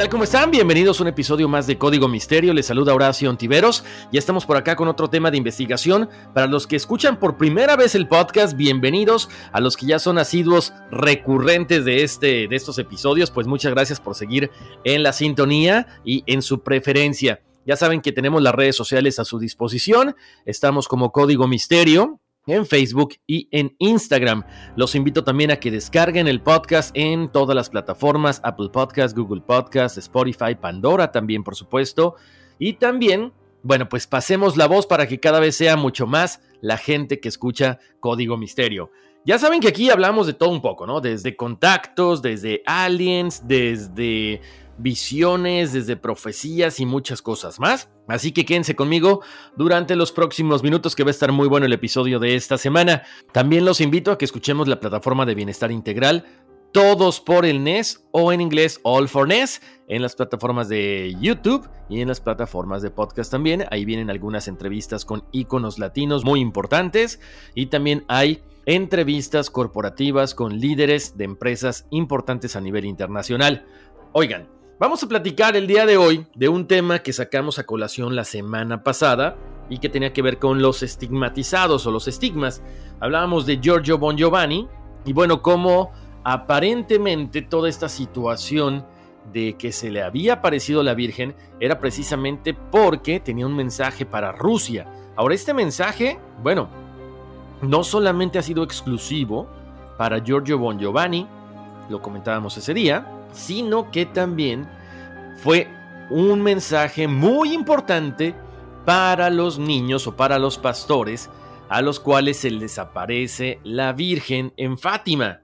Tal? ¿Cómo están? Bienvenidos a un episodio más de Código Misterio. Les saluda Horacio Ontiveros. Ya estamos por acá con otro tema de investigación. Para los que escuchan por primera vez el podcast, bienvenidos. A los que ya son asiduos recurrentes de, este, de estos episodios, pues muchas gracias por seguir en la sintonía y en su preferencia. Ya saben que tenemos las redes sociales a su disposición. Estamos como Código Misterio en Facebook y en Instagram. Los invito también a que descarguen el podcast en todas las plataformas, Apple Podcast, Google Podcast, Spotify, Pandora también, por supuesto. Y también, bueno, pues pasemos la voz para que cada vez sea mucho más la gente que escucha Código Misterio. Ya saben que aquí hablamos de todo un poco, ¿no? Desde contactos, desde aliens, desde visiones, desde profecías y muchas cosas más. Así que quédense conmigo durante los próximos minutos que va a estar muy bueno el episodio de esta semana. También los invito a que escuchemos la plataforma de bienestar integral todos por el NES o en inglés All for NES en las plataformas de YouTube y en las plataformas de podcast también. Ahí vienen algunas entrevistas con íconos latinos muy importantes y también hay entrevistas corporativas con líderes de empresas importantes a nivel internacional. Oigan, Vamos a platicar el día de hoy de un tema que sacamos a colación la semana pasada y que tenía que ver con los estigmatizados o los estigmas. Hablábamos de Giorgio Bon Giovanni y bueno, cómo aparentemente toda esta situación de que se le había aparecido la Virgen era precisamente porque tenía un mensaje para Rusia. Ahora, este mensaje, bueno, no solamente ha sido exclusivo para Giorgio Bon Giovanni, lo comentábamos ese día, sino que también fue un mensaje muy importante para los niños o para los pastores a los cuales se les aparece la Virgen en Fátima.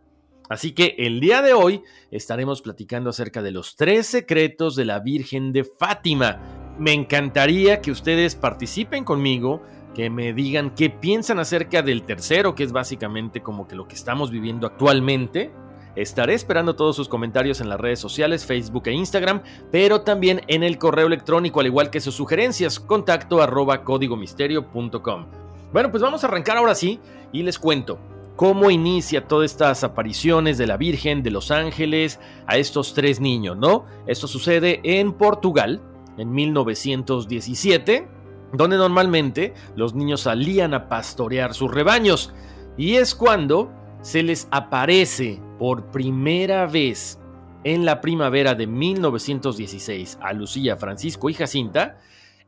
Así que el día de hoy estaremos platicando acerca de los tres secretos de la Virgen de Fátima. Me encantaría que ustedes participen conmigo, que me digan qué piensan acerca del tercero, que es básicamente como que lo que estamos viviendo actualmente, Estaré esperando todos sus comentarios en las redes sociales, Facebook e Instagram, pero también en el correo electrónico, al igual que sus sugerencias, contacto arroba códigomisterio.com. Bueno, pues vamos a arrancar ahora sí y les cuento cómo inicia todas estas apariciones de la Virgen, de los ángeles, a estos tres niños, ¿no? Esto sucede en Portugal, en 1917, donde normalmente los niños salían a pastorear sus rebaños. Y es cuando se les aparece por primera vez en la primavera de 1916 a Lucía, Francisco y Jacinta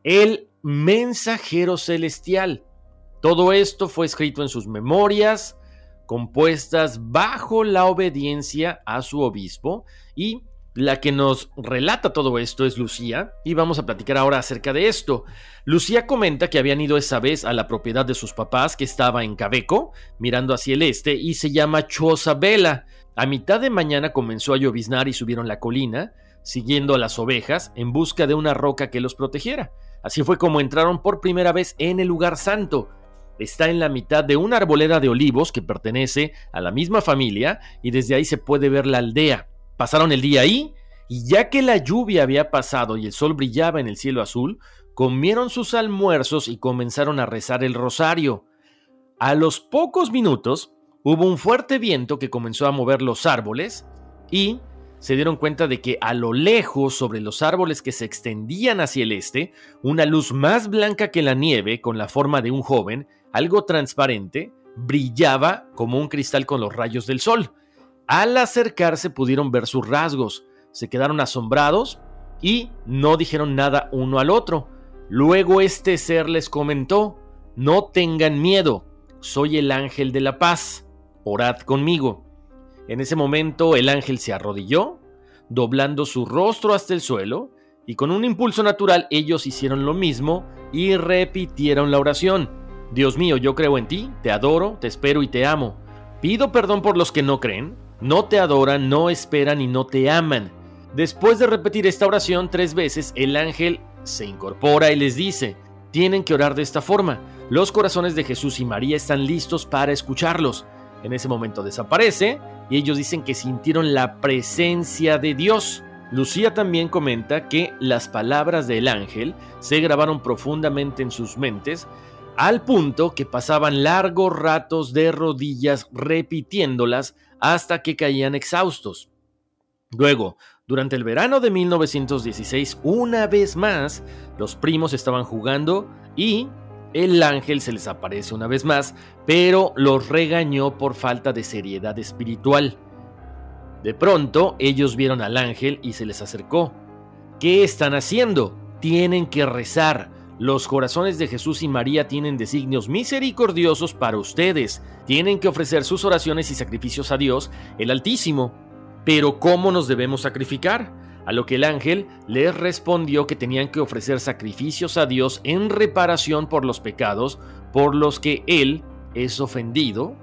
el mensajero celestial. Todo esto fue escrito en sus memorias, compuestas bajo la obediencia a su obispo y la que nos relata todo esto es Lucía y vamos a platicar ahora acerca de esto. Lucía comenta que habían ido esa vez a la propiedad de sus papás que estaba en Cabeco, mirando hacia el este y se llama Chosabela. A mitad de mañana comenzó a lloviznar y subieron la colina, siguiendo a las ovejas en busca de una roca que los protegiera. Así fue como entraron por primera vez en el lugar santo. está en la mitad de una arboleda de olivos que pertenece a la misma familia y desde ahí se puede ver la aldea. Pasaron el día ahí y ya que la lluvia había pasado y el sol brillaba en el cielo azul, comieron sus almuerzos y comenzaron a rezar el rosario. A los pocos minutos hubo un fuerte viento que comenzó a mover los árboles y se dieron cuenta de que a lo lejos, sobre los árboles que se extendían hacia el este, una luz más blanca que la nieve, con la forma de un joven, algo transparente, brillaba como un cristal con los rayos del sol. Al acercarse pudieron ver sus rasgos, se quedaron asombrados y no dijeron nada uno al otro. Luego este ser les comentó, no tengan miedo, soy el ángel de la paz, orad conmigo. En ese momento el ángel se arrodilló, doblando su rostro hasta el suelo, y con un impulso natural ellos hicieron lo mismo y repitieron la oración. Dios mío, yo creo en ti, te adoro, te espero y te amo. Pido perdón por los que no creen, no te adoran, no esperan y no te aman. Después de repetir esta oración tres veces, el ángel se incorpora y les dice, tienen que orar de esta forma. Los corazones de Jesús y María están listos para escucharlos. En ese momento desaparece y ellos dicen que sintieron la presencia de Dios. Lucía también comenta que las palabras del ángel se grabaron profundamente en sus mentes al punto que pasaban largos ratos de rodillas repitiéndolas hasta que caían exhaustos. Luego, durante el verano de 1916, una vez más, los primos estaban jugando y el ángel se les aparece una vez más, pero los regañó por falta de seriedad espiritual. De pronto, ellos vieron al ángel y se les acercó. ¿Qué están haciendo? Tienen que rezar. Los corazones de Jesús y María tienen designios misericordiosos para ustedes. Tienen que ofrecer sus oraciones y sacrificios a Dios, el Altísimo. Pero ¿cómo nos debemos sacrificar? A lo que el ángel les respondió que tenían que ofrecer sacrificios a Dios en reparación por los pecados por los que Él es ofendido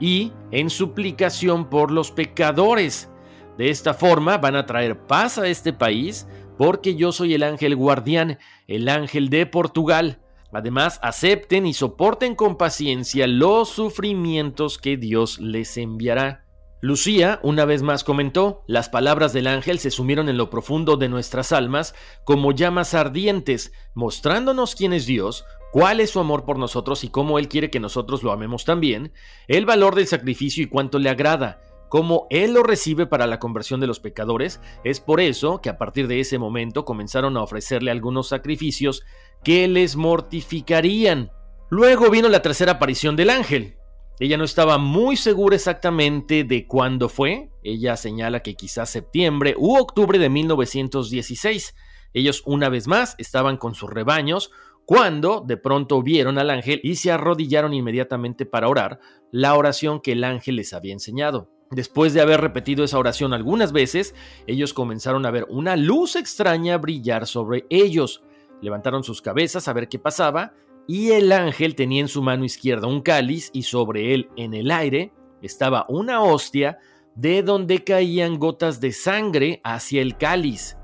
y en suplicación por los pecadores. De esta forma van a traer paz a este país porque yo soy el ángel guardián, el ángel de Portugal. Además, acepten y soporten con paciencia los sufrimientos que Dios les enviará. Lucía una vez más comentó, las palabras del ángel se sumieron en lo profundo de nuestras almas como llamas ardientes, mostrándonos quién es Dios, cuál es su amor por nosotros y cómo Él quiere que nosotros lo amemos también, el valor del sacrificio y cuánto le agrada, como Él lo recibe para la conversión de los pecadores, es por eso que a partir de ese momento comenzaron a ofrecerle algunos sacrificios que les mortificarían. Luego vino la tercera aparición del ángel. Ella no estaba muy segura exactamente de cuándo fue. Ella señala que quizás septiembre u octubre de 1916. Ellos una vez más estaban con sus rebaños cuando de pronto vieron al ángel y se arrodillaron inmediatamente para orar la oración que el ángel les había enseñado. Después de haber repetido esa oración algunas veces, ellos comenzaron a ver una luz extraña brillar sobre ellos. Levantaron sus cabezas a ver qué pasaba, y el ángel tenía en su mano izquierda un cáliz y sobre él, en el aire, estaba una hostia de donde caían gotas de sangre hacia el cáliz.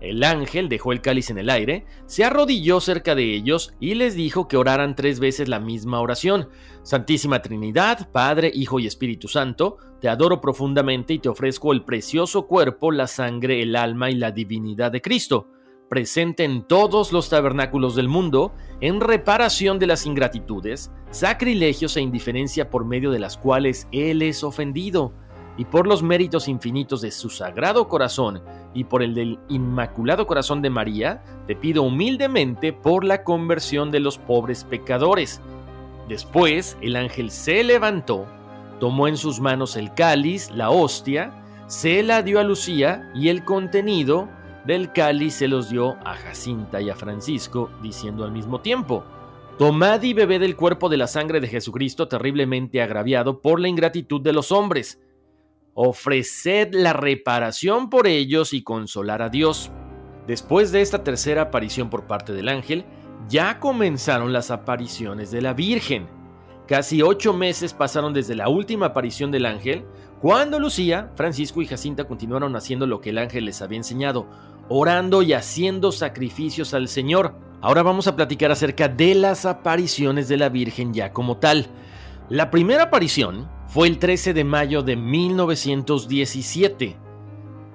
El ángel dejó el cáliz en el aire, se arrodilló cerca de ellos y les dijo que oraran tres veces la misma oración. Santísima Trinidad, Padre, Hijo y Espíritu Santo, te adoro profundamente y te ofrezco el precioso cuerpo, la sangre, el alma y la divinidad de Cristo, presente en todos los tabernáculos del mundo, en reparación de las ingratitudes, sacrilegios e indiferencia por medio de las cuales Él es ofendido y por los méritos infinitos de su sagrado corazón y por el del Inmaculado Corazón de María, te pido humildemente por la conversión de los pobres pecadores. Después el ángel se levantó, tomó en sus manos el cáliz, la hostia, se la dio a Lucía y el contenido del cáliz se los dio a Jacinta y a Francisco, diciendo al mismo tiempo, Tomad y bebed del cuerpo de la sangre de Jesucristo terriblemente agraviado por la ingratitud de los hombres ofreced la reparación por ellos y consolar a Dios. Después de esta tercera aparición por parte del ángel, ya comenzaron las apariciones de la Virgen. Casi ocho meses pasaron desde la última aparición del ángel, cuando Lucía, Francisco y Jacinta continuaron haciendo lo que el ángel les había enseñado, orando y haciendo sacrificios al Señor. Ahora vamos a platicar acerca de las apariciones de la Virgen ya como tal. La primera aparición fue el 13 de mayo de 1917.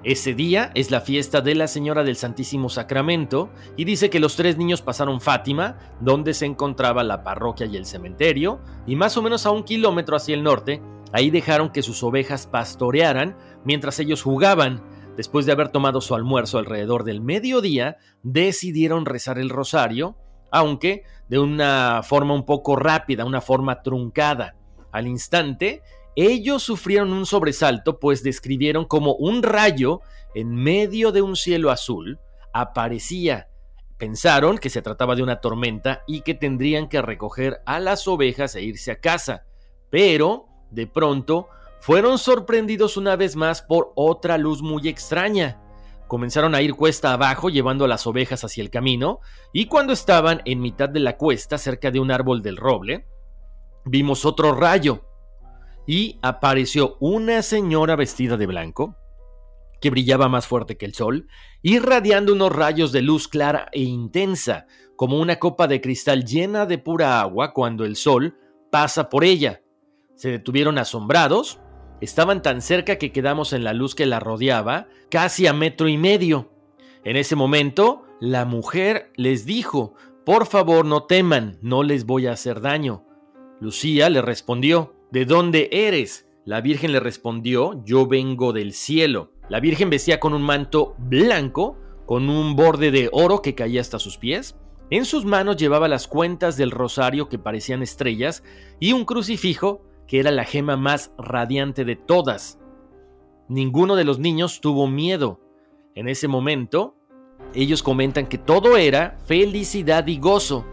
Ese día es la fiesta de la Señora del Santísimo Sacramento y dice que los tres niños pasaron Fátima, donde se encontraba la parroquia y el cementerio, y más o menos a un kilómetro hacia el norte, ahí dejaron que sus ovejas pastorearan mientras ellos jugaban Después de haber tomado su almuerzo alrededor del mediodía, decidieron rezar el rosario, aunque de una forma un poco rápida, una forma truncada. Al instante, ellos sufrieron un sobresalto, pues describieron como un rayo en medio de un cielo azul aparecía. Pensaron que se trataba de una tormenta y que tendrían que recoger a las ovejas e irse a casa. Pero, de pronto, fueron sorprendidos una vez más por otra luz muy extraña. Comenzaron a ir cuesta abajo llevando a las ovejas hacia el camino, y cuando estaban en mitad de la cuesta, cerca de un árbol del roble, vimos otro rayo, y apareció una señora vestida de blanco, que brillaba más fuerte que el sol, irradiando unos rayos de luz clara e intensa, como una copa de cristal llena de pura agua cuando el sol pasa por ella. Se detuvieron asombrados, Estaban tan cerca que quedamos en la luz que la rodeaba, casi a metro y medio. En ese momento, la mujer les dijo, por favor no teman, no les voy a hacer daño. Lucía le respondió, ¿de dónde eres? La Virgen le respondió, yo vengo del cielo. La Virgen vestía con un manto blanco, con un borde de oro que caía hasta sus pies. En sus manos llevaba las cuentas del rosario que parecían estrellas y un crucifijo que era la gema más radiante de todas. Ninguno de los niños tuvo miedo. En ese momento, ellos comentan que todo era felicidad y gozo.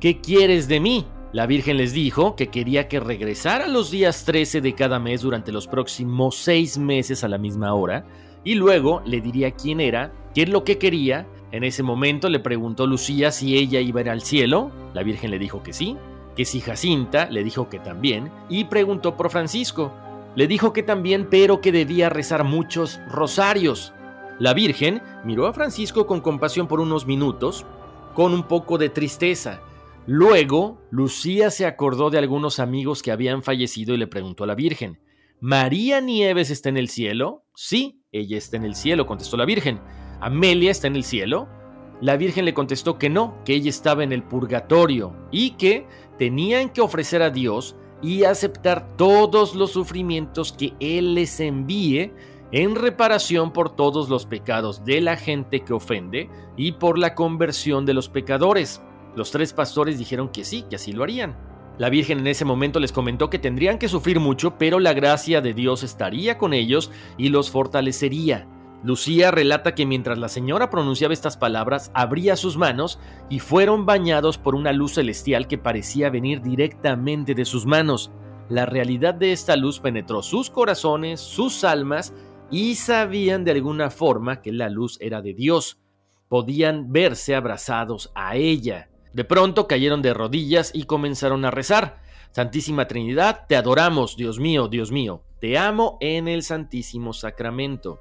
¿Qué quieres de mí? La Virgen les dijo que quería que regresara los días 13 de cada mes durante los próximos seis meses a la misma hora, y luego le diría quién era, qué es lo que quería. En ese momento le preguntó Lucía si ella iba a ir al cielo. La Virgen le dijo que sí que si Jacinta le dijo que también, y preguntó por Francisco. Le dijo que también, pero que debía rezar muchos rosarios. La Virgen miró a Francisco con compasión por unos minutos, con un poco de tristeza. Luego, Lucía se acordó de algunos amigos que habían fallecido y le preguntó a la Virgen, ¿María Nieves está en el cielo? Sí, ella está en el cielo, contestó la Virgen. ¿Amelia está en el cielo? La Virgen le contestó que no, que ella estaba en el purgatorio y que tenían que ofrecer a Dios y aceptar todos los sufrimientos que Él les envíe en reparación por todos los pecados de la gente que ofende y por la conversión de los pecadores. Los tres pastores dijeron que sí, que así lo harían. La Virgen en ese momento les comentó que tendrían que sufrir mucho, pero la gracia de Dios estaría con ellos y los fortalecería. Lucía relata que mientras la señora pronunciaba estas palabras, abría sus manos y fueron bañados por una luz celestial que parecía venir directamente de sus manos. La realidad de esta luz penetró sus corazones, sus almas, y sabían de alguna forma que la luz era de Dios. Podían verse abrazados a ella. De pronto cayeron de rodillas y comenzaron a rezar. Santísima Trinidad, te adoramos, Dios mío, Dios mío, te amo en el Santísimo Sacramento.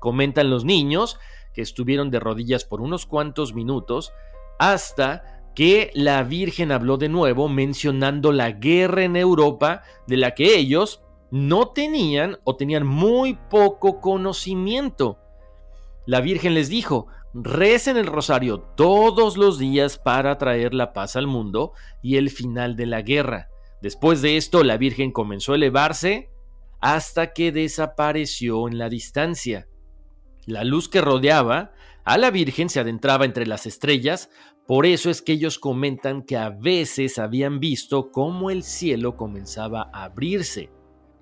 Comentan los niños que estuvieron de rodillas por unos cuantos minutos hasta que la Virgen habló de nuevo mencionando la guerra en Europa de la que ellos no tenían o tenían muy poco conocimiento. La Virgen les dijo, recen el rosario todos los días para traer la paz al mundo y el final de la guerra. Después de esto, la Virgen comenzó a elevarse hasta que desapareció en la distancia. La luz que rodeaba a la Virgen se adentraba entre las estrellas, por eso es que ellos comentan que a veces habían visto cómo el cielo comenzaba a abrirse.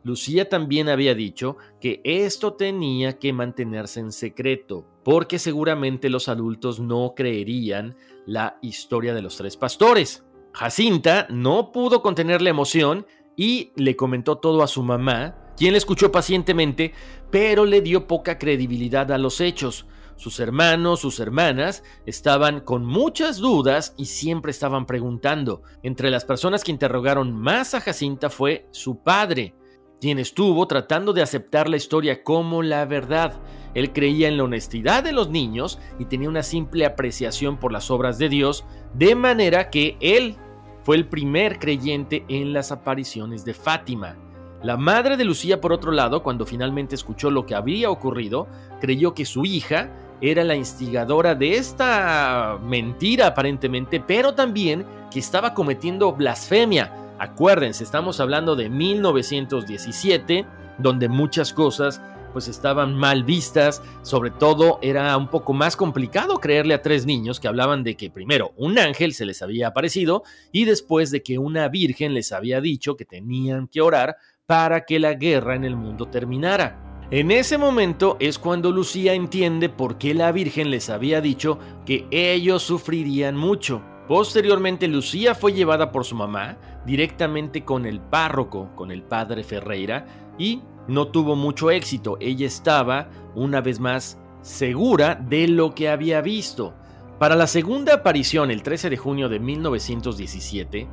Lucía también había dicho que esto tenía que mantenerse en secreto, porque seguramente los adultos no creerían la historia de los tres pastores. Jacinta no pudo contener la emoción y le comentó todo a su mamá, quien le escuchó pacientemente, pero le dio poca credibilidad a los hechos. Sus hermanos, sus hermanas, estaban con muchas dudas y siempre estaban preguntando. Entre las personas que interrogaron más a Jacinta fue su padre, quien estuvo tratando de aceptar la historia como la verdad. Él creía en la honestidad de los niños y tenía una simple apreciación por las obras de Dios, de manera que él fue el primer creyente en las apariciones de Fátima. La madre de Lucía, por otro lado, cuando finalmente escuchó lo que había ocurrido, creyó que su hija era la instigadora de esta mentira aparentemente, pero también que estaba cometiendo blasfemia. Acuérdense, estamos hablando de 1917, donde muchas cosas pues estaban mal vistas, sobre todo era un poco más complicado creerle a tres niños que hablaban de que primero un ángel se les había aparecido y después de que una virgen les había dicho que tenían que orar para que la guerra en el mundo terminara. En ese momento es cuando Lucía entiende por qué la Virgen les había dicho que ellos sufrirían mucho. Posteriormente Lucía fue llevada por su mamá directamente con el párroco, con el padre Ferreira, y no tuvo mucho éxito. Ella estaba, una vez más, segura de lo que había visto. Para la segunda aparición, el 13 de junio de 1917,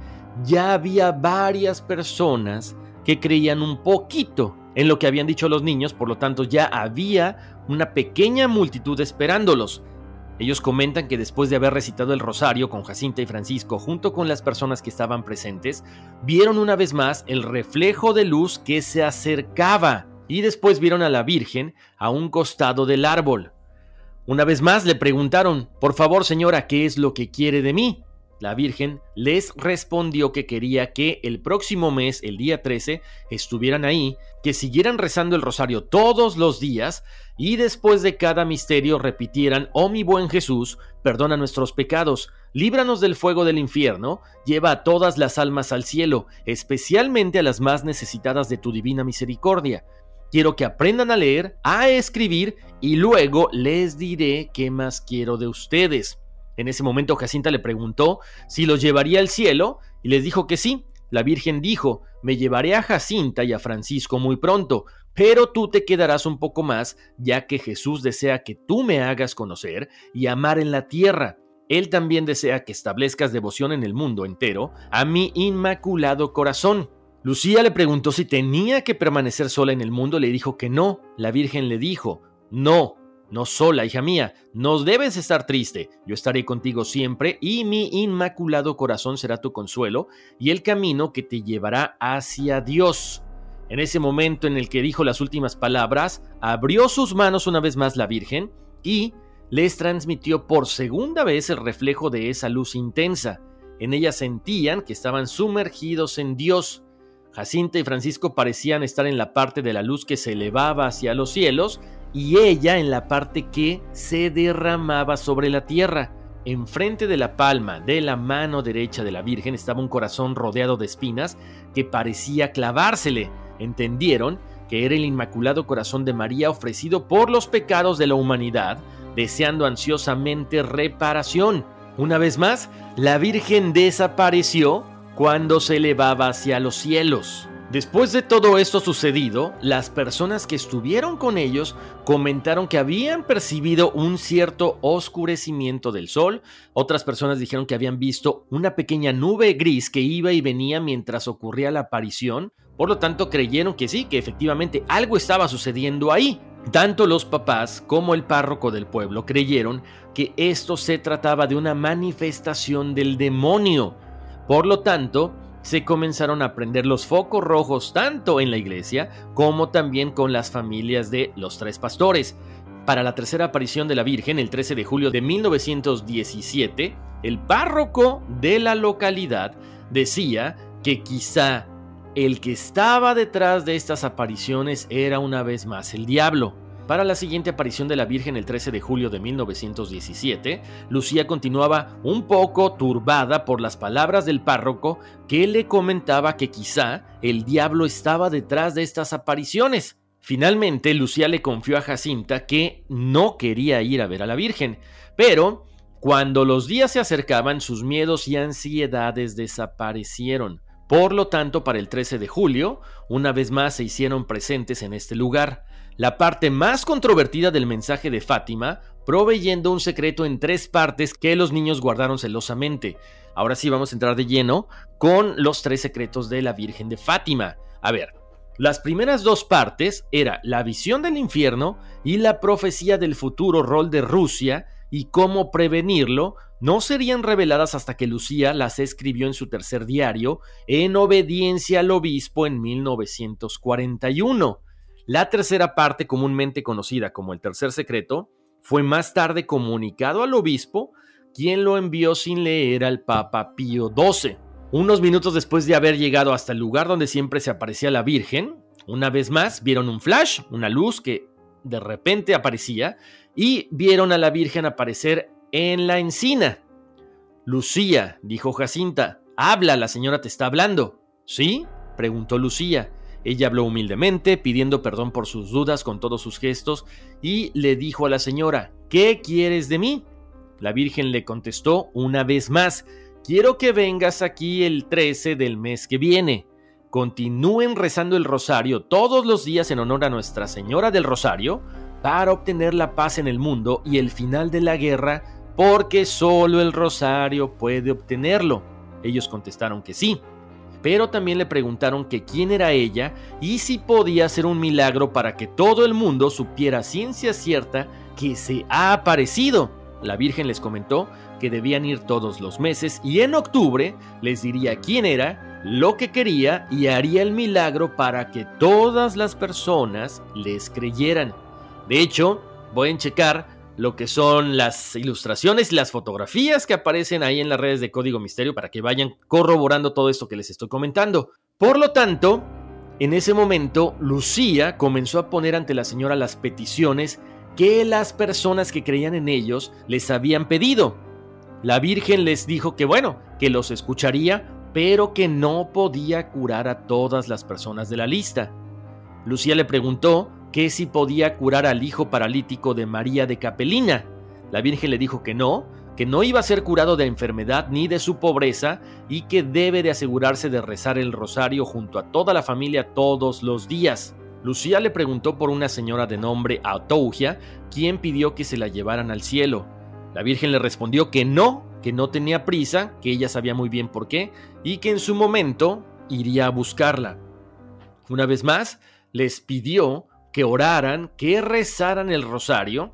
ya había varias personas que creían un poquito en lo que habían dicho los niños, por lo tanto ya había una pequeña multitud esperándolos. Ellos comentan que después de haber recitado el rosario con Jacinta y Francisco junto con las personas que estaban presentes, vieron una vez más el reflejo de luz que se acercaba y después vieron a la Virgen a un costado del árbol. Una vez más le preguntaron, por favor señora, ¿qué es lo que quiere de mí? La Virgen les respondió que quería que el próximo mes, el día 13, estuvieran ahí, que siguieran rezando el rosario todos los días y después de cada misterio repitieran, oh mi buen Jesús, perdona nuestros pecados, líbranos del fuego del infierno, lleva a todas las almas al cielo, especialmente a las más necesitadas de tu divina misericordia. Quiero que aprendan a leer, a escribir y luego les diré qué más quiero de ustedes. En ese momento Jacinta le preguntó si los llevaría al cielo y les dijo que sí. La Virgen dijo, me llevaré a Jacinta y a Francisco muy pronto, pero tú te quedarás un poco más, ya que Jesús desea que tú me hagas conocer y amar en la tierra. Él también desea que establezcas devoción en el mundo entero a mi inmaculado corazón. Lucía le preguntó si tenía que permanecer sola en el mundo, le dijo que no. La Virgen le dijo, no, no sola, hija mía, no debes estar triste, yo estaré contigo siempre y mi inmaculado corazón será tu consuelo y el camino que te llevará hacia Dios. En ese momento en el que dijo las últimas palabras, abrió sus manos una vez más la Virgen y les transmitió por segunda vez el reflejo de esa luz intensa. En ella sentían que estaban sumergidos en Dios. Jacinta y Francisco parecían estar en la parte de la luz que se elevaba hacia los cielos y ella en la parte que se derramaba sobre la tierra. Enfrente de la palma de la mano derecha de la Virgen estaba un corazón rodeado de espinas que parecía clavársele. Entendieron que era el Inmaculado Corazón de María ofrecido por los pecados de la humanidad, deseando ansiosamente reparación. Una vez más, la Virgen desapareció cuando se elevaba hacia los cielos. Después de todo esto sucedido, las personas que estuvieron con ellos comentaron que habían percibido un cierto oscurecimiento del sol, otras personas dijeron que habían visto una pequeña nube gris que iba y venía mientras ocurría la aparición, por lo tanto creyeron que sí, que efectivamente algo estaba sucediendo ahí. Tanto los papás como el párroco del pueblo creyeron que esto se trataba de una manifestación del demonio. Por lo tanto, se comenzaron a prender los focos rojos tanto en la iglesia como también con las familias de los tres pastores. Para la tercera aparición de la Virgen, el 13 de julio de 1917, el párroco de la localidad decía que quizá el que estaba detrás de estas apariciones era una vez más el diablo. Para la siguiente aparición de la Virgen el 13 de julio de 1917, Lucía continuaba un poco turbada por las palabras del párroco que le comentaba que quizá el diablo estaba detrás de estas apariciones. Finalmente, Lucía le confió a Jacinta que no quería ir a ver a la Virgen, pero cuando los días se acercaban, sus miedos y ansiedades desaparecieron. Por lo tanto, para el 13 de julio, una vez más se hicieron presentes en este lugar la parte más controvertida del mensaje de Fátima, proveyendo un secreto en tres partes que los niños guardaron celosamente. Ahora sí vamos a entrar de lleno con los tres secretos de la Virgen de Fátima. A ver, Las primeras dos partes era la visión del infierno y la profecía del futuro rol de Rusia y cómo prevenirlo, no serían reveladas hasta que Lucía las escribió en su tercer diario en obediencia al obispo en 1941. La tercera parte, comúnmente conocida como el tercer secreto, fue más tarde comunicado al obispo, quien lo envió sin leer al Papa Pío XII. Unos minutos después de haber llegado hasta el lugar donde siempre se aparecía la Virgen, una vez más vieron un flash, una luz que de repente aparecía, y vieron a la Virgen aparecer en la encina. Lucía, dijo Jacinta, habla, la señora te está hablando. ¿Sí? preguntó Lucía. Ella habló humildemente, pidiendo perdón por sus dudas con todos sus gestos, y le dijo a la señora, ¿qué quieres de mí? La Virgen le contestó una vez más, quiero que vengas aquí el 13 del mes que viene. Continúen rezando el rosario todos los días en honor a Nuestra Señora del Rosario para obtener la paz en el mundo y el final de la guerra, porque solo el rosario puede obtenerlo. Ellos contestaron que sí pero también le preguntaron que quién era ella y si podía hacer un milagro para que todo el mundo supiera ciencia cierta que se ha aparecido. La Virgen les comentó que debían ir todos los meses y en octubre les diría quién era, lo que quería y haría el milagro para que todas las personas les creyeran. De hecho, voy a checar lo que son las ilustraciones y las fotografías que aparecen ahí en las redes de Código Misterio para que vayan corroborando todo esto que les estoy comentando. Por lo tanto, en ese momento, Lucía comenzó a poner ante la señora las peticiones que las personas que creían en ellos les habían pedido. La Virgen les dijo que bueno, que los escucharía, pero que no podía curar a todas las personas de la lista. Lucía le preguntó que si podía curar al hijo paralítico de María de Capelina. La Virgen le dijo que no, que no iba a ser curado de enfermedad ni de su pobreza y que debe de asegurarse de rezar el rosario junto a toda la familia todos los días. Lucía le preguntó por una señora de nombre Atougia, quien pidió que se la llevaran al cielo. La Virgen le respondió que no, que no tenía prisa, que ella sabía muy bien por qué, y que en su momento iría a buscarla. Una vez más, les pidió que oraran, que rezaran el rosario.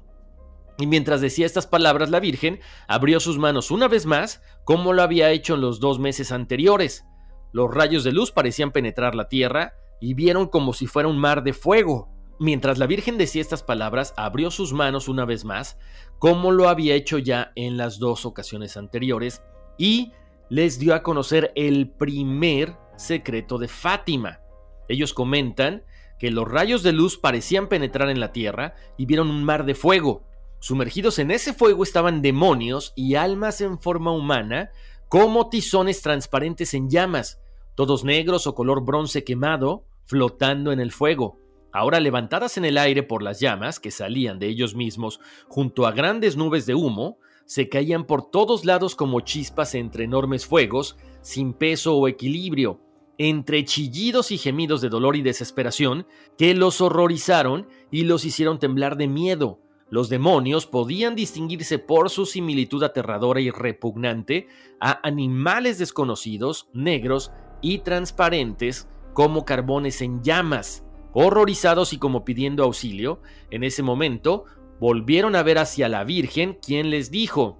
Y mientras decía estas palabras, la Virgen abrió sus manos una vez más, como lo había hecho en los dos meses anteriores. Los rayos de luz parecían penetrar la tierra y vieron como si fuera un mar de fuego. Mientras la Virgen decía estas palabras, abrió sus manos una vez más, como lo había hecho ya en las dos ocasiones anteriores, y les dio a conocer el primer secreto de Fátima. Ellos comentan que los rayos de luz parecían penetrar en la tierra y vieron un mar de fuego. Sumergidos en ese fuego estaban demonios y almas en forma humana, como tizones transparentes en llamas, todos negros o color bronce quemado, flotando en el fuego. Ahora levantadas en el aire por las llamas que salían de ellos mismos junto a grandes nubes de humo, se caían por todos lados como chispas entre enormes fuegos, sin peso o equilibrio, entre chillidos y gemidos de dolor y desesperación que los horrorizaron y los hicieron temblar de miedo. Los demonios podían distinguirse por su similitud aterradora y repugnante a animales desconocidos, negros y transparentes como carbones en llamas. Horrorizados y como pidiendo auxilio, en ese momento volvieron a ver hacia la Virgen, quien les dijo,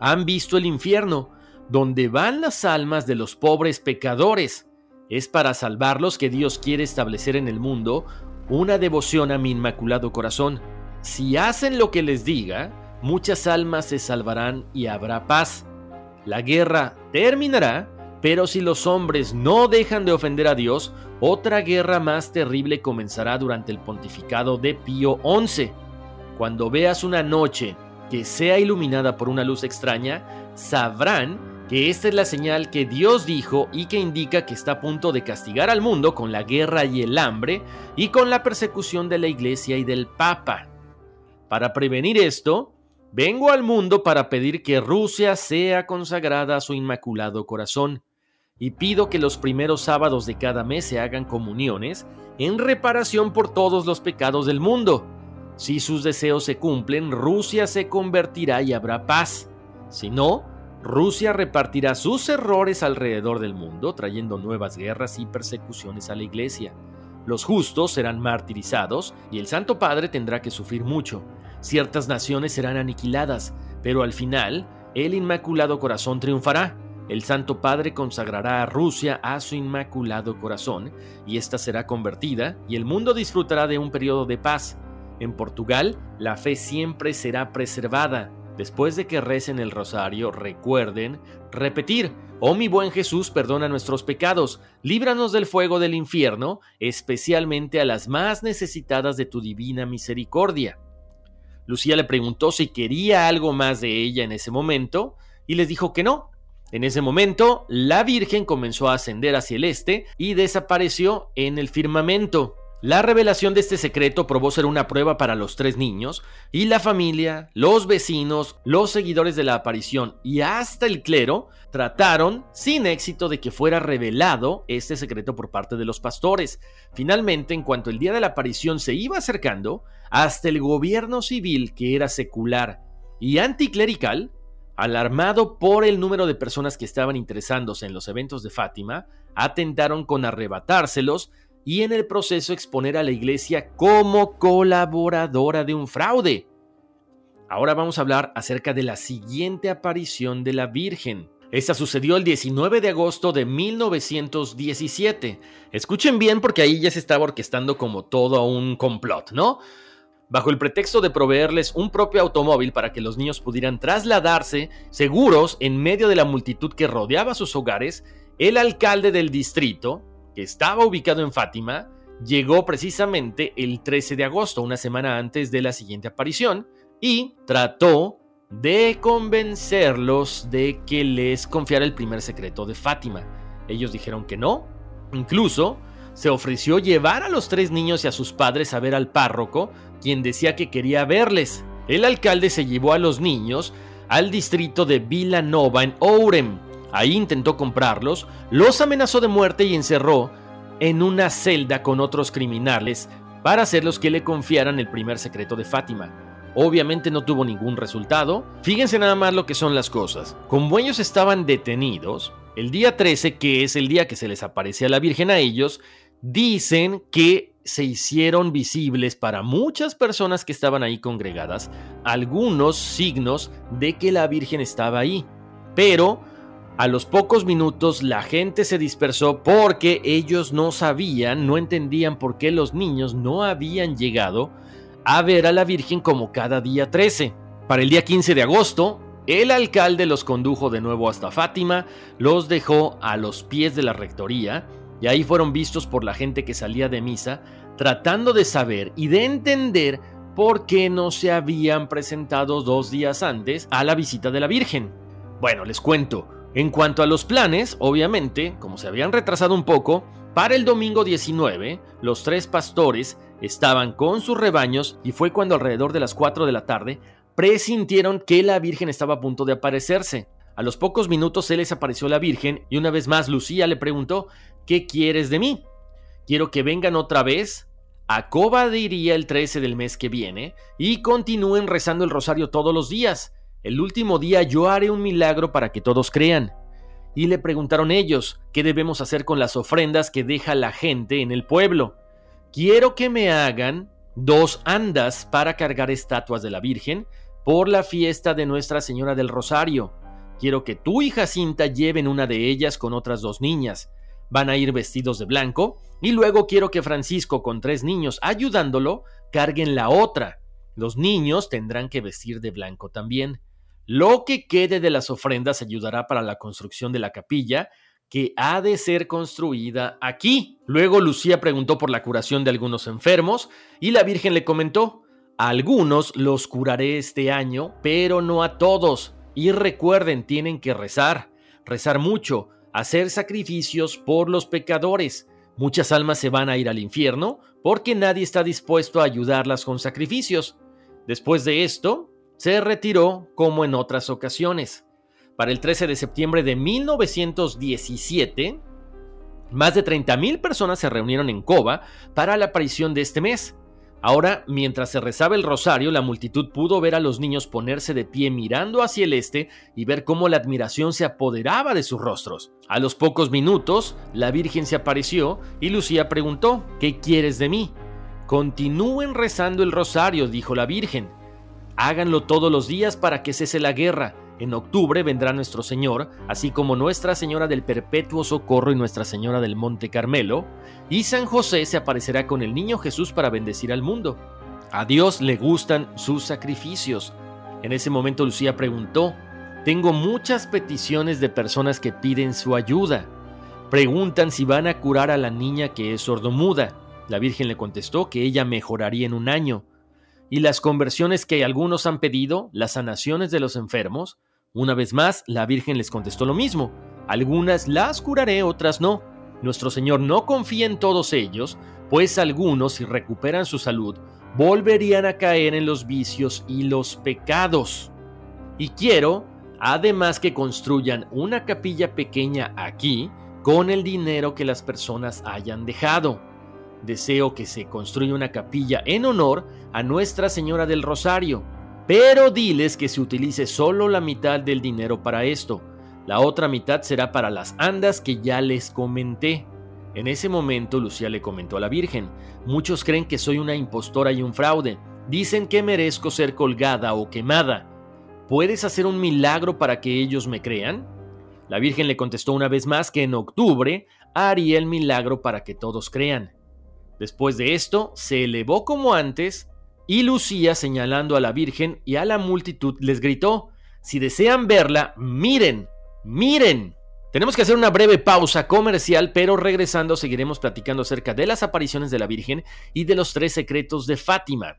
Han visto el infierno, donde van las almas de los pobres pecadores. Es para salvarlos que Dios quiere establecer en el mundo una devoción a mi inmaculado corazón. Si hacen lo que les diga, muchas almas se salvarán y habrá paz. La guerra terminará, pero si los hombres no dejan de ofender a Dios, otra guerra más terrible comenzará durante el pontificado de Pío XI. Cuando veas una noche que sea iluminada por una luz extraña, sabrán que esta es la señal que Dios dijo y que indica que está a punto de castigar al mundo con la guerra y el hambre y con la persecución de la iglesia y del papa. Para prevenir esto, vengo al mundo para pedir que Rusia sea consagrada a su inmaculado corazón y pido que los primeros sábados de cada mes se hagan comuniones en reparación por todos los pecados del mundo. Si sus deseos se cumplen, Rusia se convertirá y habrá paz. Si no, Rusia repartirá sus errores alrededor del mundo, trayendo nuevas guerras y persecuciones a la iglesia. Los justos serán martirizados y el Santo Padre tendrá que sufrir mucho. Ciertas naciones serán aniquiladas, pero al final el Inmaculado Corazón triunfará. El Santo Padre consagrará a Rusia a su Inmaculado Corazón y ésta será convertida y el mundo disfrutará de un periodo de paz. En Portugal, la fe siempre será preservada. Después de que recen el rosario, recuerden repetir, oh mi buen Jesús, perdona nuestros pecados, líbranos del fuego del infierno, especialmente a las más necesitadas de tu divina misericordia. Lucía le preguntó si quería algo más de ella en ese momento y les dijo que no. En ese momento, la Virgen comenzó a ascender hacia el este y desapareció en el firmamento. La revelación de este secreto probó ser una prueba para los tres niños, y la familia, los vecinos, los seguidores de la aparición y hasta el clero trataron sin éxito de que fuera revelado este secreto por parte de los pastores. Finalmente, en cuanto el día de la aparición se iba acercando, hasta el gobierno civil, que era secular y anticlerical, alarmado por el número de personas que estaban interesándose en los eventos de Fátima, atentaron con arrebatárselos y en el proceso exponer a la iglesia como colaboradora de un fraude. Ahora vamos a hablar acerca de la siguiente aparición de la Virgen. Esta sucedió el 19 de agosto de 1917. Escuchen bien porque ahí ya se estaba orquestando como todo un complot, ¿no? Bajo el pretexto de proveerles un propio automóvil para que los niños pudieran trasladarse seguros en medio de la multitud que rodeaba sus hogares, el alcalde del distrito, que estaba ubicado en Fátima, llegó precisamente el 13 de agosto, una semana antes de la siguiente aparición, y trató de convencerlos de que les confiara el primer secreto de Fátima. Ellos dijeron que no. Incluso se ofreció llevar a los tres niños y a sus padres a ver al párroco, quien decía que quería verles. El alcalde se llevó a los niños al distrito de Villanova en Ourem, Ahí intentó comprarlos, los amenazó de muerte y encerró en una celda con otros criminales para hacerlos que le confiaran el primer secreto de Fátima. Obviamente no tuvo ningún resultado. Fíjense nada más lo que son las cosas. Como ellos estaban detenidos, el día 13, que es el día que se les aparece a la Virgen a ellos, dicen que se hicieron visibles para muchas personas que estaban ahí congregadas algunos signos de que la Virgen estaba ahí. Pero a los pocos minutos la gente se dispersó porque ellos no sabían, no entendían por qué los niños no habían llegado a ver a la Virgen como cada día 13. Para el día 15 de agosto, el alcalde los condujo de nuevo hasta Fátima, los dejó a los pies de la rectoría y ahí fueron vistos por la gente que salía de misa tratando de saber y de entender por qué no se habían presentado dos días antes a la visita de la Virgen. Bueno, les cuento, en cuanto a los planes, obviamente, como se habían retrasado un poco, para el domingo 19, los tres pastores estaban con sus rebaños y fue cuando alrededor de las 4 de la tarde presintieron que la Virgen estaba a punto de aparecerse. A los pocos minutos se les apareció la Virgen y una vez más Lucía le preguntó, ¿qué quieres de mí? Quiero que vengan otra vez a Cobadiría el 13 del mes que viene y continúen rezando el rosario todos los días. El último día yo haré un milagro para que todos crean. Y le preguntaron ellos, ¿qué debemos hacer con las ofrendas que deja la gente en el pueblo? Quiero que me hagan dos andas para cargar estatuas de la Virgen por la fiesta de Nuestra Señora del Rosario. Quiero que tú y Jacinta lleven una de ellas con otras dos niñas. Van a ir vestidos de blanco y luego quiero que Francisco con tres niños ayudándolo carguen la otra. Los niños tendrán que vestir de blanco también. Lo que quede de las ofrendas ayudará para la construcción de la capilla, que ha de ser construida aquí. Luego Lucía preguntó por la curación de algunos enfermos y la Virgen le comentó, a algunos los curaré este año, pero no a todos. Y recuerden, tienen que rezar, rezar mucho, hacer sacrificios por los pecadores. Muchas almas se van a ir al infierno porque nadie está dispuesto a ayudarlas con sacrificios. Después de esto, se retiró como en otras ocasiones. Para el 13 de septiembre de 1917, más de 30.000 personas se reunieron en Coba para la aparición de este mes. Ahora, mientras se rezaba el rosario, la multitud pudo ver a los niños ponerse de pie mirando hacia el este y ver cómo la admiración se apoderaba de sus rostros. A los pocos minutos, la Virgen se apareció y Lucía preguntó, ¿qué quieres de mí? Continúen rezando el rosario, dijo la Virgen. Háganlo todos los días para que cese la guerra. En octubre vendrá nuestro Señor, así como Nuestra Señora del Perpetuo Socorro y Nuestra Señora del Monte Carmelo, y San José se aparecerá con el niño Jesús para bendecir al mundo. A Dios le gustan sus sacrificios. En ese momento Lucía preguntó, tengo muchas peticiones de personas que piden su ayuda. Preguntan si van a curar a la niña que es sordomuda. La Virgen le contestó que ella mejoraría en un año y las conversiones que algunos han pedido, las sanaciones de los enfermos, una vez más la Virgen les contestó lo mismo. Algunas las curaré, otras no. Nuestro Señor no confía en todos ellos, pues algunos, si recuperan su salud, volverían a caer en los vicios y los pecados. Y quiero, además, que construyan una capilla pequeña aquí con el dinero que las personas hayan dejado deseo que se construya una capilla en honor a Nuestra Señora del Rosario, pero diles que se utilice solo la mitad del dinero para esto. La otra mitad será para las andas que ya les comenté. En ese momento Lucía le comentó a la Virgen, muchos creen que soy una impostora y un fraude, dicen que merezco ser colgada o quemada. ¿Puedes hacer un milagro para que ellos me crean? La Virgen le contestó una vez más que en octubre haría el milagro para que todos crean. Después de esto, se elevó como antes y Lucía, señalando a la Virgen y a la multitud, les gritó, si desean verla, miren, miren. Tenemos que hacer una breve pausa comercial, pero regresando seguiremos platicando acerca de las apariciones de la Virgen y de los tres secretos de Fátima.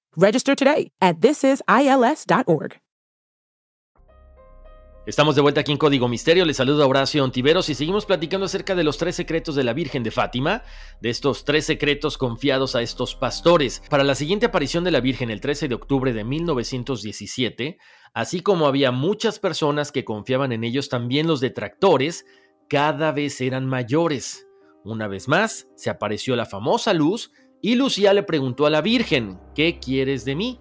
Register today at thisisils.org. Estamos de vuelta aquí en Código Misterio. Les saluda Horacio Ontiveros y seguimos platicando acerca de los tres secretos de la Virgen de Fátima, de estos tres secretos confiados a estos pastores. Para la siguiente aparición de la Virgen el 13 de octubre de 1917, así como había muchas personas que confiaban en ellos, también los detractores cada vez eran mayores. Una vez más, se apareció la famosa luz y Lucía le preguntó a la Virgen, ¿qué quieres de mí?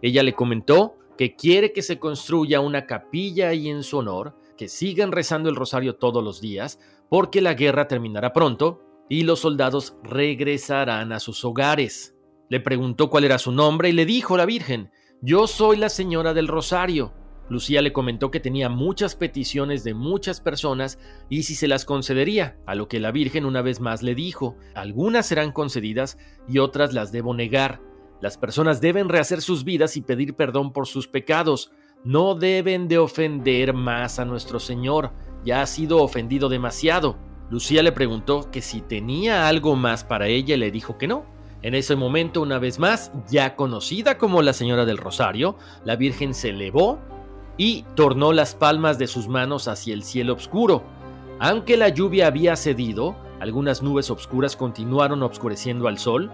Ella le comentó que quiere que se construya una capilla ahí en su honor, que sigan rezando el rosario todos los días, porque la guerra terminará pronto y los soldados regresarán a sus hogares. Le preguntó cuál era su nombre y le dijo la Virgen, yo soy la señora del rosario. Lucía le comentó que tenía muchas peticiones de muchas personas y si se las concedería, a lo que la Virgen una vez más le dijo, algunas serán concedidas y otras las debo negar. Las personas deben rehacer sus vidas y pedir perdón por sus pecados. No deben de ofender más a nuestro Señor. Ya ha sido ofendido demasiado. Lucía le preguntó que si tenía algo más para ella y le dijo que no. En ese momento, una vez más, ya conocida como la Señora del Rosario, la Virgen se elevó y tornó las palmas de sus manos hacia el cielo oscuro. Aunque la lluvia había cedido, algunas nubes oscuras continuaron obscureciendo al sol,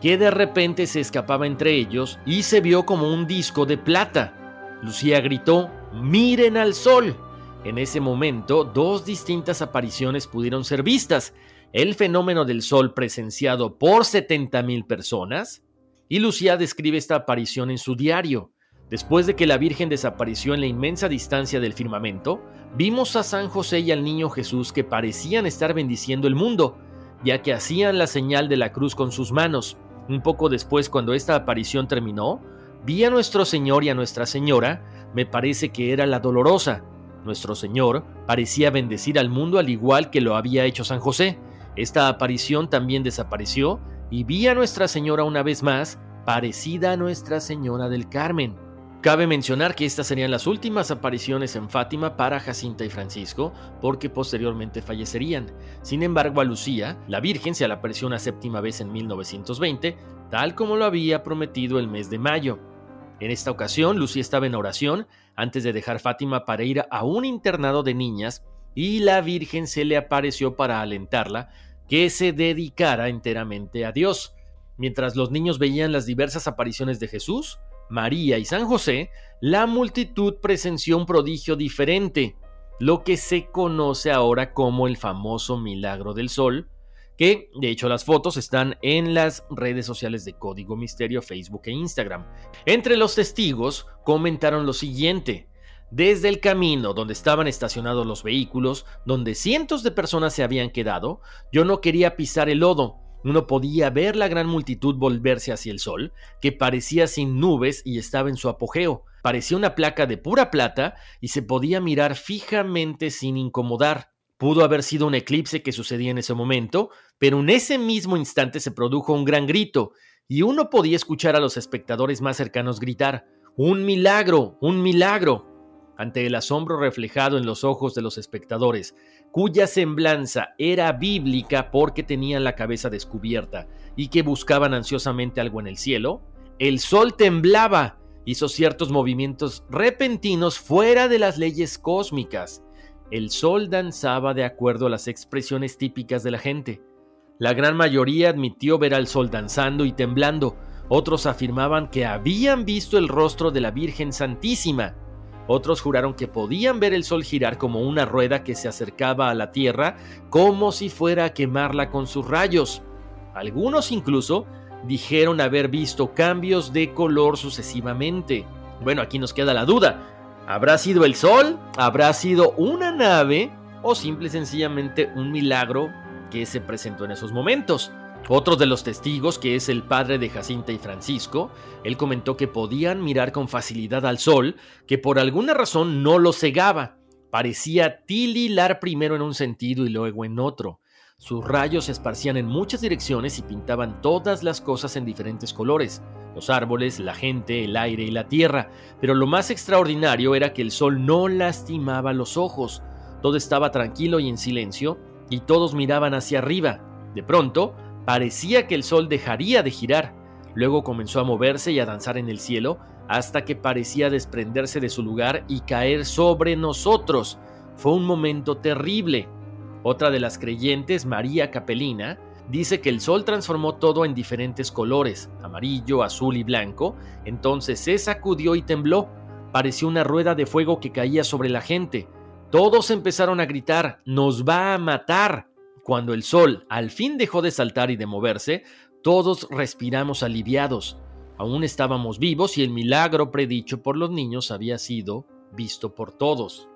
que de repente se escapaba entre ellos y se vio como un disco de plata. Lucía gritó, miren al sol. En ese momento, dos distintas apariciones pudieron ser vistas. El fenómeno del sol presenciado por 70.000 personas. Y Lucía describe esta aparición en su diario. Después de que la Virgen desapareció en la inmensa distancia del firmamento, vimos a San José y al niño Jesús que parecían estar bendiciendo el mundo, ya que hacían la señal de la cruz con sus manos. Un poco después, cuando esta aparición terminó, vi a nuestro Señor y a Nuestra Señora, me parece que era la dolorosa. Nuestro Señor parecía bendecir al mundo al igual que lo había hecho San José. Esta aparición también desapareció y vi a Nuestra Señora una vez más, parecida a Nuestra Señora del Carmen. Cabe mencionar que estas serían las últimas apariciones en Fátima para Jacinta y Francisco, porque posteriormente fallecerían. Sin embargo, a Lucía, la Virgen se le apareció una séptima vez en 1920, tal como lo había prometido el mes de mayo. En esta ocasión, Lucy estaba en oración antes de dejar Fátima para ir a un internado de niñas y la Virgen se le apareció para alentarla que se dedicara enteramente a Dios. Mientras los niños veían las diversas apariciones de Jesús, María y San José, la multitud presenció un prodigio diferente, lo que se conoce ahora como el famoso milagro del sol, que de hecho las fotos están en las redes sociales de Código Misterio, Facebook e Instagram. Entre los testigos comentaron lo siguiente. Desde el camino donde estaban estacionados los vehículos, donde cientos de personas se habían quedado, yo no quería pisar el lodo. Uno podía ver la gran multitud volverse hacia el sol, que parecía sin nubes y estaba en su apogeo. Parecía una placa de pura plata y se podía mirar fijamente sin incomodar. Pudo haber sido un eclipse que sucedía en ese momento, pero en ese mismo instante se produjo un gran grito, y uno podía escuchar a los espectadores más cercanos gritar, ¡Un milagro! ¡Un milagro! ante el asombro reflejado en los ojos de los espectadores, cuya semblanza era bíblica porque tenían la cabeza descubierta y que buscaban ansiosamente algo en el cielo, el sol temblaba, hizo ciertos movimientos repentinos fuera de las leyes cósmicas. El sol danzaba de acuerdo a las expresiones típicas de la gente. La gran mayoría admitió ver al sol danzando y temblando, otros afirmaban que habían visto el rostro de la Virgen Santísima, otros juraron que podían ver el sol girar como una rueda que se acercaba a la Tierra como si fuera a quemarla con sus rayos. Algunos incluso dijeron haber visto cambios de color sucesivamente. Bueno, aquí nos queda la duda. ¿Habrá sido el sol? ¿Habrá sido una nave? ¿O simple y sencillamente un milagro que se presentó en esos momentos? Otro de los testigos, que es el padre de Jacinta y Francisco, él comentó que podían mirar con facilidad al sol, que por alguna razón no lo cegaba. Parecía tililar primero en un sentido y luego en otro. Sus rayos se esparcían en muchas direcciones y pintaban todas las cosas en diferentes colores, los árboles, la gente, el aire y la tierra, pero lo más extraordinario era que el sol no lastimaba los ojos, todo estaba tranquilo y en silencio, y todos miraban hacia arriba. De pronto, Parecía que el sol dejaría de girar, luego comenzó a moverse y a danzar en el cielo hasta que parecía desprenderse de su lugar y caer sobre nosotros. Fue un momento terrible. Otra de las creyentes, María Capelina, dice que el sol transformó todo en diferentes colores, amarillo, azul y blanco, entonces se sacudió y tembló. Pareció una rueda de fuego que caía sobre la gente. Todos empezaron a gritar, nos va a matar. Cuando el sol al fin dejó de saltar y de moverse, todos respiramos aliviados. Aún estábamos vivos y el milagro predicho por los niños había sido visto por todos.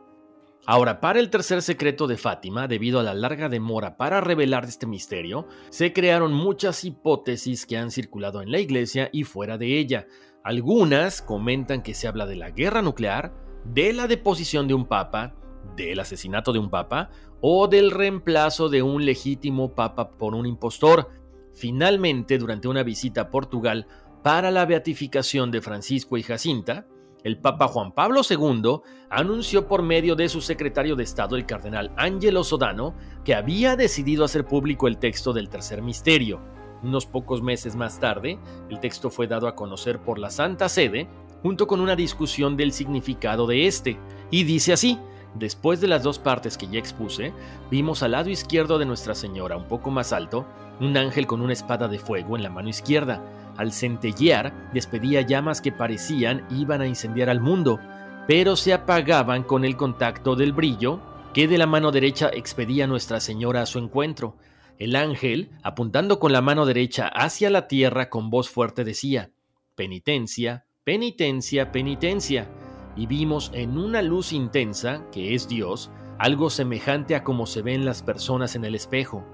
Ahora, para el tercer secreto de Fátima, debido a la larga demora para revelar este misterio, se crearon muchas hipótesis que han circulado en la iglesia y fuera de ella. Algunas comentan que se habla de la guerra nuclear, de la deposición de un papa, del asesinato de un papa o del reemplazo de un legítimo papa por un impostor. Finalmente, durante una visita a Portugal para la beatificación de Francisco y Jacinta, el Papa Juan Pablo II anunció por medio de su secretario de Estado, el cardenal Angelo Sodano, que había decidido hacer público el texto del tercer misterio. Unos pocos meses más tarde, el texto fue dado a conocer por la Santa Sede, junto con una discusión del significado de este, y dice así, Después de las dos partes que ya expuse, vimos al lado izquierdo de Nuestra Señora, un poco más alto, un ángel con una espada de fuego en la mano izquierda. Al centellear, despedía llamas que parecían iban a incendiar al mundo, pero se apagaban con el contacto del brillo que de la mano derecha expedía Nuestra Señora a su encuentro. El ángel, apuntando con la mano derecha hacia la tierra con voz fuerte, decía, Penitencia, penitencia, penitencia y vimos en una luz intensa, que es Dios, algo semejante a como se ven las personas en el espejo.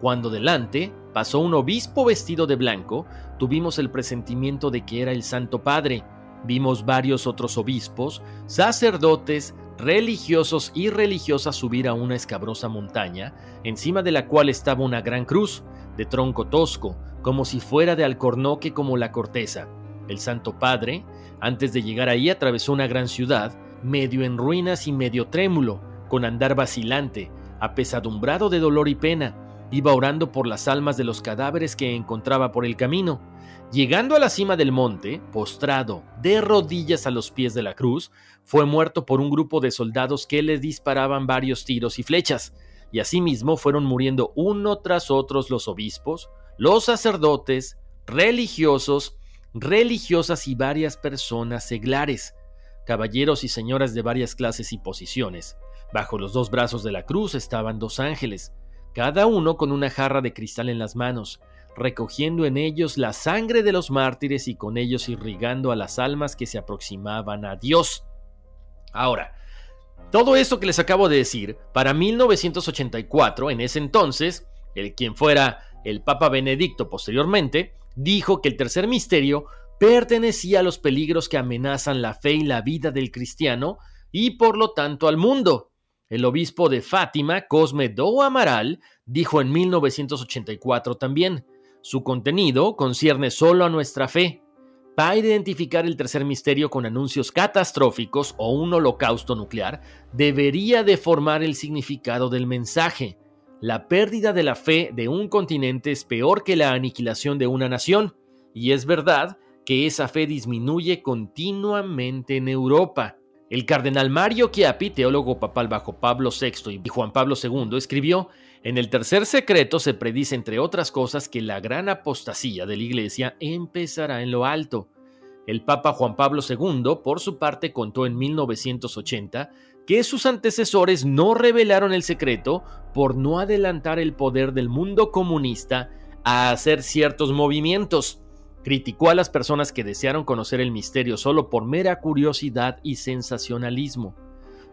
Cuando delante pasó un obispo vestido de blanco, tuvimos el presentimiento de que era el Santo Padre. Vimos varios otros obispos, sacerdotes, religiosos y religiosas subir a una escabrosa montaña, encima de la cual estaba una gran cruz, de tronco tosco, como si fuera de alcornoque como la corteza. El Santo Padre, antes de llegar ahí, atravesó una gran ciudad, medio en ruinas y medio trémulo, con andar vacilante, apesadumbrado de dolor y pena. iba orando por las almas de los cadáveres que encontraba por el camino. Llegando a la cima del monte, postrado, de rodillas a los pies de la cruz, fue muerto por un grupo de soldados que le disparaban varios tiros y flechas, y asimismo fueron muriendo uno tras otros los obispos, los sacerdotes, religiosos, religiosas y varias personas seglares, caballeros y señoras de varias clases y posiciones. Bajo los dos brazos de la cruz estaban dos ángeles, cada uno con una jarra de cristal en las manos, recogiendo en ellos la sangre de los mártires y con ellos irrigando a las almas que se aproximaban a Dios. Ahora, todo esto que les acabo de decir, para 1984, en ese entonces, el quien fuera el Papa Benedicto posteriormente, dijo que el tercer misterio pertenecía a los peligros que amenazan la fe y la vida del cristiano y por lo tanto al mundo. El obispo de Fátima, Cosme do Amaral, dijo en 1984 también, su contenido concierne solo a nuestra fe. Para identificar el tercer misterio con anuncios catastróficos o un holocausto nuclear, debería deformar el significado del mensaje. La pérdida de la fe de un continente es peor que la aniquilación de una nación, y es verdad que esa fe disminuye continuamente en Europa. El cardenal Mario Chiapi, teólogo papal bajo Pablo VI y Juan Pablo II, escribió, en el tercer secreto se predice, entre otras cosas, que la gran apostasía de la Iglesia empezará en lo alto. El Papa Juan Pablo II, por su parte, contó en 1980 que sus antecesores no revelaron el secreto por no adelantar el poder del mundo comunista a hacer ciertos movimientos. Criticó a las personas que desearon conocer el misterio solo por mera curiosidad y sensacionalismo.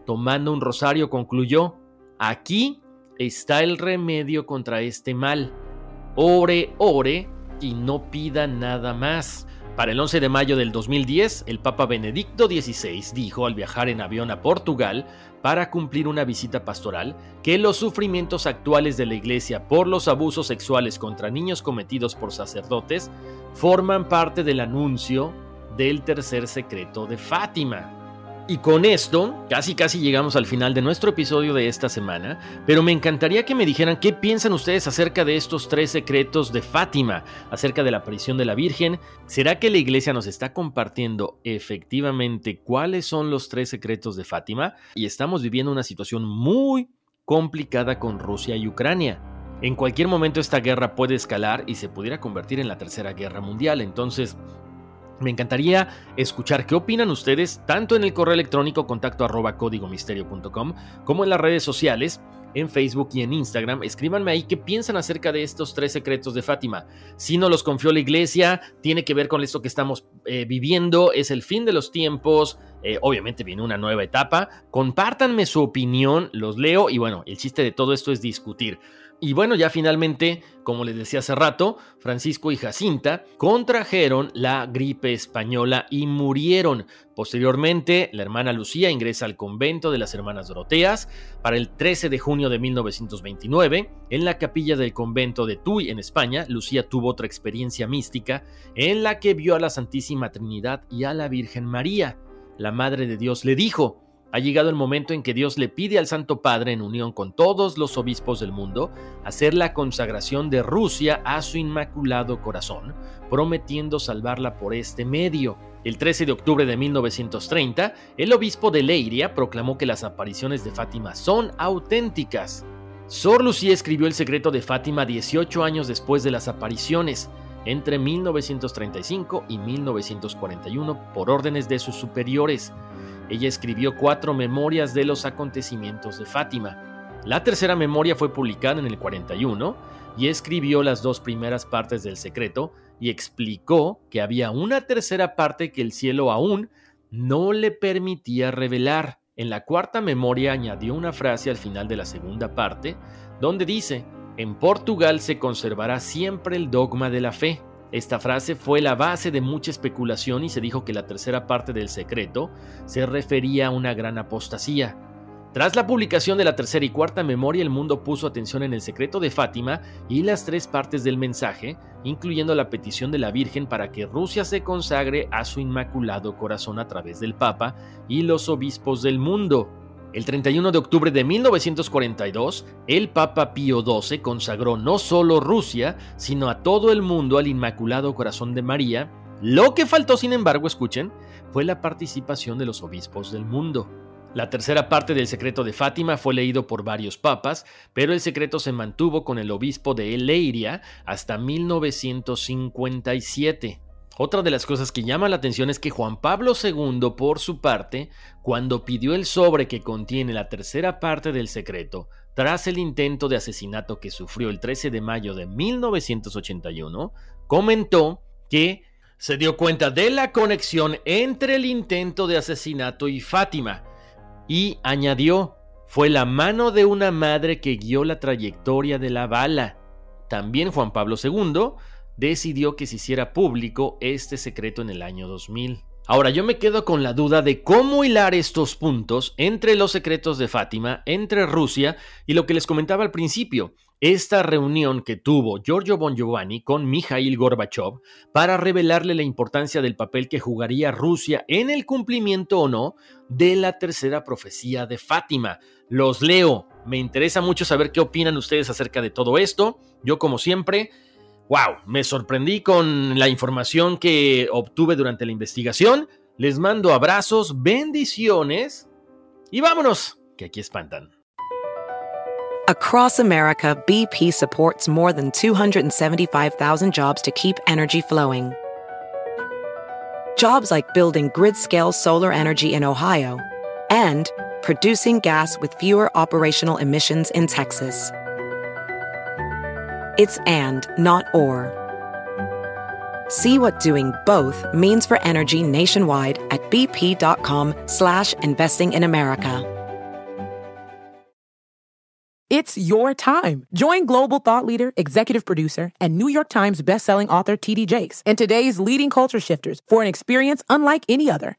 Tomando un rosario concluyó, aquí está el remedio contra este mal. Ore, ore y no pida nada más. Para el 11 de mayo del 2010, el Papa Benedicto XVI dijo al viajar en avión a Portugal para cumplir una visita pastoral que los sufrimientos actuales de la Iglesia por los abusos sexuales contra niños cometidos por sacerdotes forman parte del anuncio del tercer secreto de Fátima. Y con esto, casi casi llegamos al final de nuestro episodio de esta semana, pero me encantaría que me dijeran qué piensan ustedes acerca de estos tres secretos de Fátima, acerca de la aparición de la Virgen. ¿Será que la iglesia nos está compartiendo efectivamente cuáles son los tres secretos de Fátima? Y estamos viviendo una situación muy complicada con Rusia y Ucrania. En cualquier momento esta guerra puede escalar y se pudiera convertir en la tercera guerra mundial. Entonces, me encantaría escuchar qué opinan ustedes tanto en el correo electrónico contacto arroba códigomisterio.com como en las redes sociales, en Facebook y en Instagram. Escríbanme ahí qué piensan acerca de estos tres secretos de Fátima. Si no los confió la iglesia, tiene que ver con esto que estamos eh, viviendo, es el fin de los tiempos, eh, obviamente viene una nueva etapa. Compártanme su opinión, los leo y bueno, el chiste de todo esto es discutir. Y bueno, ya finalmente, como les decía hace rato, Francisco y Jacinta contrajeron la gripe española y murieron. Posteriormente, la hermana Lucía ingresa al convento de las hermanas Doroteas para el 13 de junio de 1929. En la capilla del convento de Tuy, en España, Lucía tuvo otra experiencia mística en la que vio a la Santísima Trinidad y a la Virgen María. La Madre de Dios le dijo, ha llegado el momento en que Dios le pide al Santo Padre, en unión con todos los obispos del mundo, hacer la consagración de Rusia a su inmaculado corazón, prometiendo salvarla por este medio. El 13 de octubre de 1930, el obispo de Leiria proclamó que las apariciones de Fátima son auténticas. Sor Lucía escribió El secreto de Fátima 18 años después de las apariciones, entre 1935 y 1941, por órdenes de sus superiores. Ella escribió cuatro memorias de los acontecimientos de Fátima. La tercera memoria fue publicada en el 41 y escribió las dos primeras partes del secreto y explicó que había una tercera parte que el cielo aún no le permitía revelar. En la cuarta memoria añadió una frase al final de la segunda parte, donde dice, en Portugal se conservará siempre el dogma de la fe. Esta frase fue la base de mucha especulación y se dijo que la tercera parte del secreto se refería a una gran apostasía. Tras la publicación de la tercera y cuarta memoria, el mundo puso atención en el secreto de Fátima y las tres partes del mensaje, incluyendo la petición de la Virgen para que Rusia se consagre a su inmaculado corazón a través del Papa y los obispos del mundo. El 31 de octubre de 1942, el Papa Pío XII consagró no solo Rusia, sino a todo el mundo al Inmaculado Corazón de María. Lo que faltó, sin embargo, escuchen, fue la participación de los obispos del mundo. La tercera parte del secreto de Fátima fue leído por varios papas, pero el secreto se mantuvo con el obispo de Eleiria hasta 1957. Otra de las cosas que llama la atención es que Juan Pablo II, por su parte, cuando pidió el sobre que contiene la tercera parte del secreto, tras el intento de asesinato que sufrió el 13 de mayo de 1981, comentó que se dio cuenta de la conexión entre el intento de asesinato y Fátima, y añadió, fue la mano de una madre que guió la trayectoria de la bala. También Juan Pablo II decidió que se hiciera público este secreto en el año 2000. Ahora yo me quedo con la duda de cómo hilar estos puntos entre los secretos de Fátima, entre Rusia y lo que les comentaba al principio, esta reunión que tuvo Giorgio Bon Giovanni con Mikhail Gorbachev para revelarle la importancia del papel que jugaría Rusia en el cumplimiento o no de la tercera profecía de Fátima. Los leo, me interesa mucho saber qué opinan ustedes acerca de todo esto. Yo como siempre, wow, me sorprendí con la información que obtuve durante la investigación. Les mando abrazos, bendiciones y vámonos, que aquí espantan. Across America, BP supports more than 275,000 jobs to keep energy flowing. Jobs like building grid-scale solar energy in Ohio and producing gas with fewer operational emissions in Texas. It's and, not or. See what doing both means for energy nationwide at bp.com slash investing in America. It's your time. Join global thought leader, executive producer, and New York Times bestselling author TD Jakes and today's leading culture shifters for an experience unlike any other.